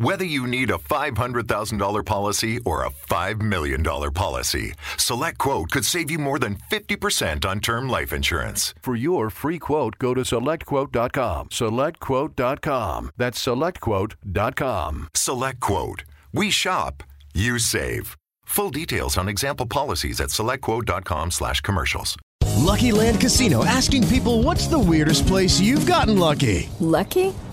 Whether you need a $500,000 policy or a $5 million policy, Select Quote could save you more than 50% on term life insurance. For your free quote, go to selectquote.com. SelectQuote.com. That's selectquote.com. Select Quote. We shop, you save. Full details on example policies at selectquote.com slash commercials. Lucky Land Casino asking people what's the weirdest place you've gotten lucky? Lucky?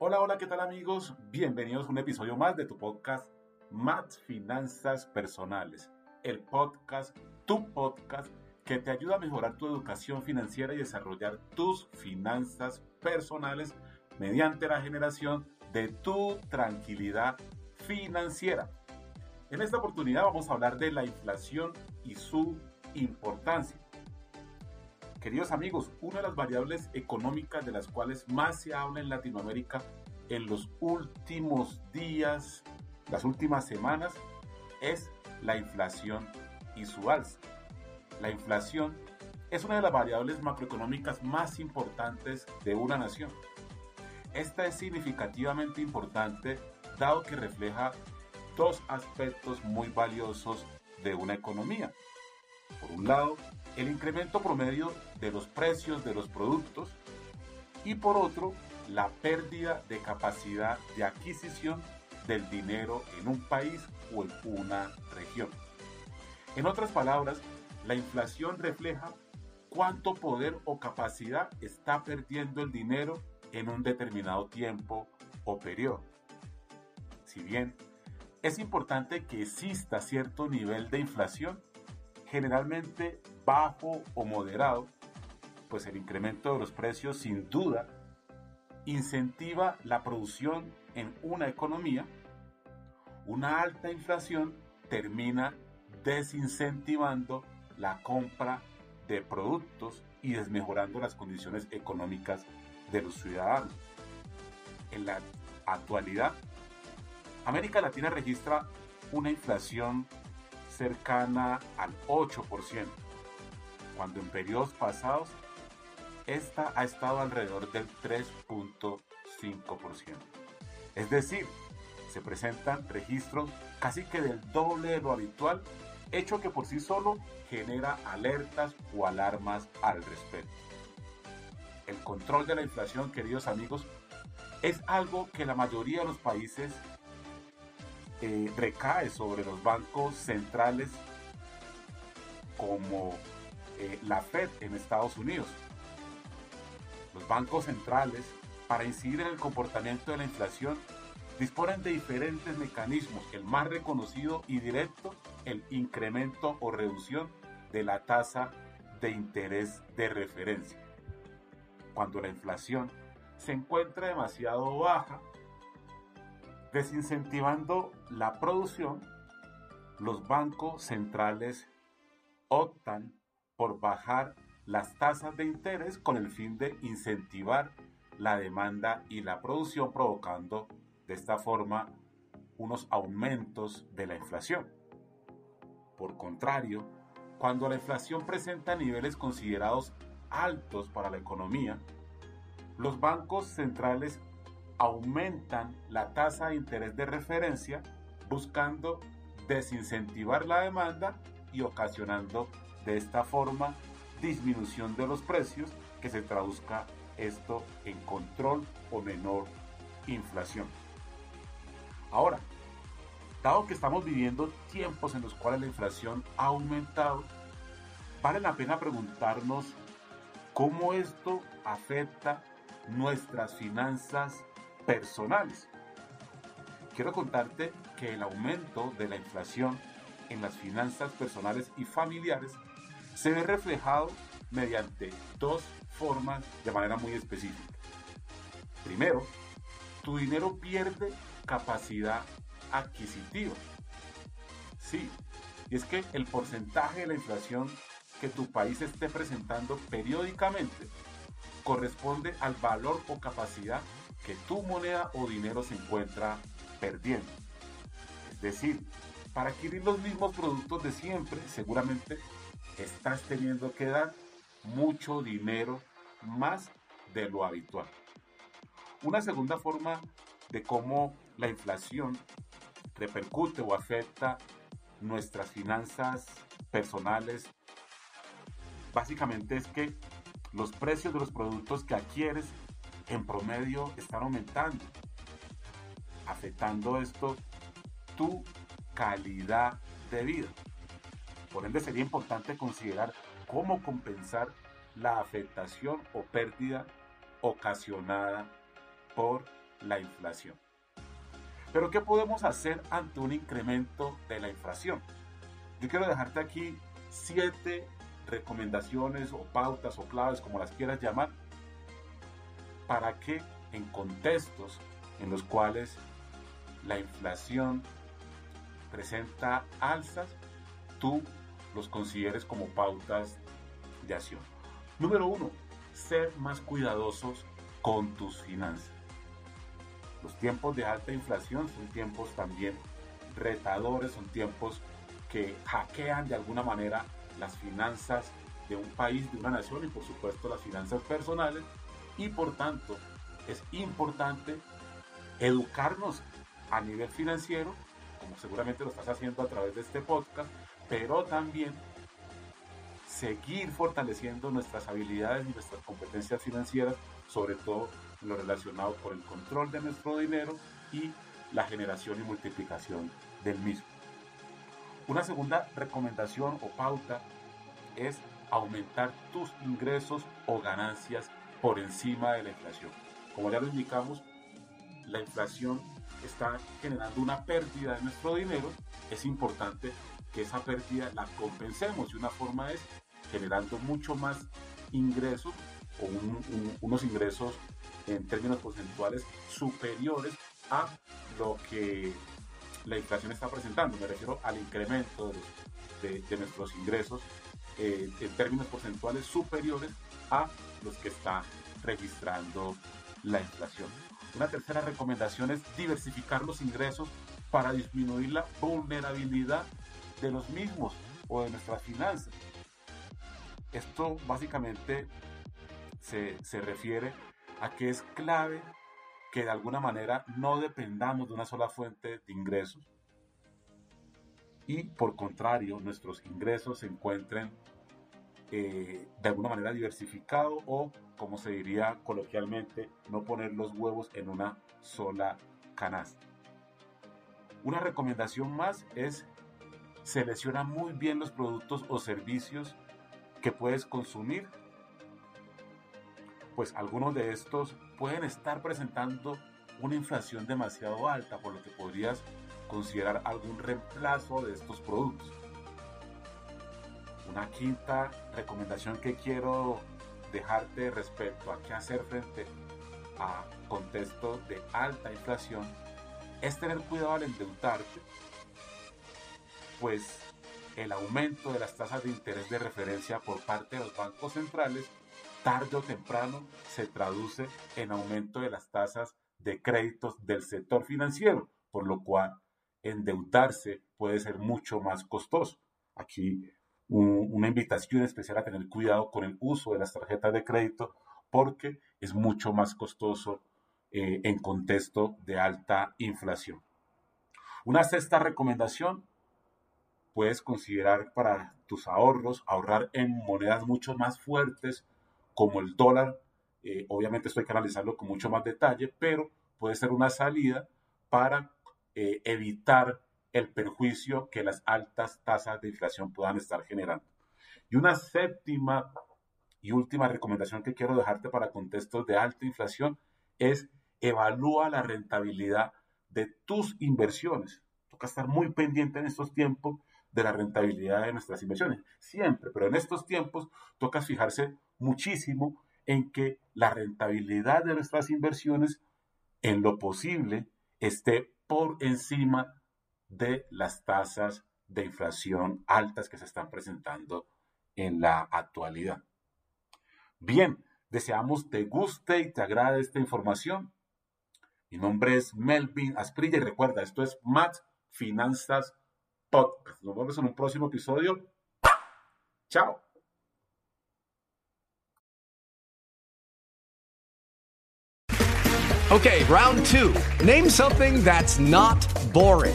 Hola, hola, ¿qué tal amigos? Bienvenidos a un episodio más de tu podcast Más Finanzas Personales. El podcast, tu podcast, que te ayuda a mejorar tu educación financiera y desarrollar tus finanzas personales mediante la generación de tu tranquilidad financiera. En esta oportunidad vamos a hablar de la inflación y su importancia. Queridos amigos, una de las variables económicas de las cuales más se habla en Latinoamérica en los últimos días, las últimas semanas, es la inflación y su alza. La inflación es una de las variables macroeconómicas más importantes de una nación. Esta es significativamente importante dado que refleja dos aspectos muy valiosos de una economía. Por un lado, el incremento promedio de los precios de los productos y por otro, la pérdida de capacidad de adquisición del dinero en un país o en una región. En otras palabras, la inflación refleja cuánto poder o capacidad está perdiendo el dinero en un determinado tiempo o periodo. Si bien es importante que exista cierto nivel de inflación, generalmente bajo o moderado, pues el incremento de los precios sin duda incentiva la producción en una economía, una alta inflación termina desincentivando la compra de productos y desmejorando las condiciones económicas de los ciudadanos. En la actualidad, América Latina registra una inflación cercana al 8%, cuando en periodos pasados esta ha estado alrededor del 3.5%. Es decir, se presentan registros casi que del doble de lo habitual, hecho que por sí solo genera alertas o alarmas al respecto. El control de la inflación, queridos amigos, es algo que la mayoría de los países eh, recae sobre los bancos centrales como eh, la Fed en Estados Unidos. Los bancos centrales, para incidir en el comportamiento de la inflación, disponen de diferentes mecanismos. El más reconocido y directo, el incremento o reducción de la tasa de interés de referencia. Cuando la inflación se encuentra demasiado baja, desincentivando la producción, los bancos centrales optan por bajar las tasas de interés con el fin de incentivar la demanda y la producción, provocando de esta forma unos aumentos de la inflación. Por contrario, cuando la inflación presenta niveles considerados altos para la economía, los bancos centrales aumentan la tasa de interés de referencia buscando desincentivar la demanda y ocasionando de esta forma disminución de los precios que se traduzca esto en control o menor inflación. Ahora, dado que estamos viviendo tiempos en los cuales la inflación ha aumentado, vale la pena preguntarnos cómo esto afecta nuestras finanzas personales. Quiero contarte que el aumento de la inflación en las finanzas personales y familiares se ve reflejado mediante dos formas de manera muy específica. Primero, tu dinero pierde capacidad adquisitiva. Sí, y es que el porcentaje de la inflación que tu país esté presentando periódicamente corresponde al valor o capacidad que tu moneda o dinero se encuentra perdiendo. Es decir, para adquirir los mismos productos de siempre, seguramente estás teniendo que dar mucho dinero más de lo habitual. Una segunda forma de cómo la inflación repercute o afecta nuestras finanzas personales, básicamente es que los precios de los productos que adquieres en promedio están aumentando, afectando esto tu calidad de vida. Por ende sería importante considerar cómo compensar la afectación o pérdida ocasionada por la inflación. Pero ¿qué podemos hacer ante un incremento de la inflación? Yo quiero dejarte aquí siete recomendaciones o pautas o claves, como las quieras llamar, para que en contextos en los cuales la inflación presenta alzas, tú los consideres como pautas de acción. Número uno, ser más cuidadosos con tus finanzas. Los tiempos de alta inflación son tiempos también retadores, son tiempos que hackean de alguna manera las finanzas de un país, de una nación y por supuesto las finanzas personales y por tanto es importante educarnos a nivel financiero, como seguramente lo estás haciendo a través de este podcast, pero también seguir fortaleciendo nuestras habilidades y nuestras competencias financieras, sobre todo lo relacionado con el control de nuestro dinero y la generación y multiplicación del mismo. Una segunda recomendación o pauta es aumentar tus ingresos o ganancias por encima de la inflación. Como ya lo indicamos, la inflación está generando una pérdida de nuestro dinero. Es importante que esa pérdida la compensemos y una forma es generando mucho más ingresos o unos ingresos en términos porcentuales superiores a lo que la inflación está presentando. Me refiero al incremento de, nuestros ingresos eh, en términos porcentuales superiores a los que está registrando la inflación. Una tercera recomendación es diversificar los ingresos para disminuir la vulnerabilidad de los mismos o de nuestras finanzas. Esto básicamente se, se refiere a que es clave que de alguna manera no dependamos de una sola fuente de ingresos y por contrario nuestros ingresos se encuentren eh, de alguna manera diversificados o como se diría coloquialmente no poner los huevos en una sola canasta. Una recomendación más es selecciona muy bien los productos o servicios que puedes consumir pues algunos de estos pueden estar presentando una inflación demasiado alta, por lo que podrías considerar algún reemplazo de estos productos. Una quinta recomendación que quiero dejarte respecto a qué hacer frente a contexto de alta inflación es tener cuidado al endeudarte, pues el aumento de las tasas de interés de referencia por parte de los bancos centrales tarde o temprano se traduce en aumento de las tasas de créditos del sector financiero, por lo cual endeudarse puede ser mucho más costoso. Aquí una invitación especial a tener cuidado con el uso de las tarjetas de crédito porque es mucho más costoso eh, en contexto de alta inflación. Una sexta recomendación, puedes considerar para tus ahorros ahorrar en monedas mucho más fuertes como el dólar, eh, obviamente esto hay que analizarlo con mucho más detalle, pero puede ser una salida para eh, evitar el perjuicio que las altas tasas de inflación puedan estar generando. Y una séptima y última recomendación que quiero dejarte para contextos de alta inflación es evalúa la rentabilidad de tus inversiones. Toca estar muy pendiente en estos tiempos de la rentabilidad de nuestras inversiones. Siempre, pero en estos tiempos toca fijarse muchísimo en que la rentabilidad de nuestras inversiones, en lo posible, esté por encima de las tasas de inflación altas que se están presentando en la actualidad. Bien, deseamos te guste y te agrade esta información. Mi nombre es Melvin Asprilla y recuerda, esto es Matt Finanzas Podcast. Nos vemos en un próximo episodio. Chao. Okay, round two. Name something that's not boring.